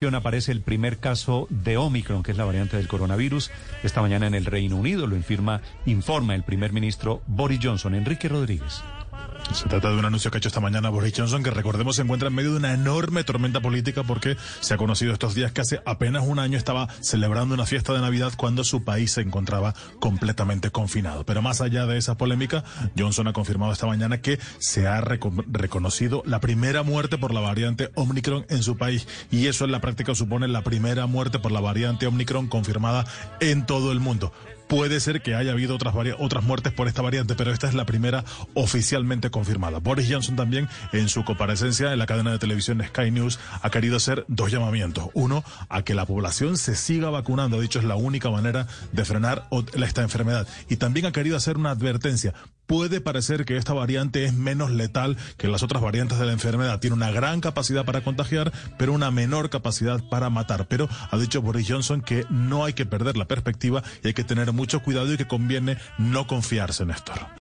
Aparece el primer caso de Omicron, que es la variante del coronavirus, esta mañana en el Reino Unido, lo informa, informa el primer ministro Boris Johnson, Enrique Rodríguez. Se trata de un anuncio que ha hecho esta mañana Boris Johnson, que recordemos se encuentra en medio de una enorme tormenta política porque se ha conocido estos días que hace apenas un año estaba celebrando una fiesta de Navidad cuando su país se encontraba completamente confinado. Pero más allá de esa polémica, Johnson ha confirmado esta mañana que se ha reconocido la primera muerte por la variante Omicron en su país y eso en la práctica supone la primera muerte por la variante Omicron confirmada en todo el mundo. Puede ser que haya habido otras, otras muertes por esta variante, pero esta es la primera oficialmente confirmada. Boris Johnson también, en su comparecencia en la cadena de televisión Sky News, ha querido hacer dos llamamientos. Uno, a que la población se siga vacunando. Ha dicho es la única manera de frenar esta enfermedad. Y también ha querido hacer una advertencia. Puede parecer que esta variante es menos letal que las otras variantes de la enfermedad. Tiene una gran capacidad para contagiar, pero una menor capacidad para matar. Pero ha dicho Boris Johnson que no hay que perder la perspectiva y hay que tener mucho cuidado y que conviene no confiarse, Néstor.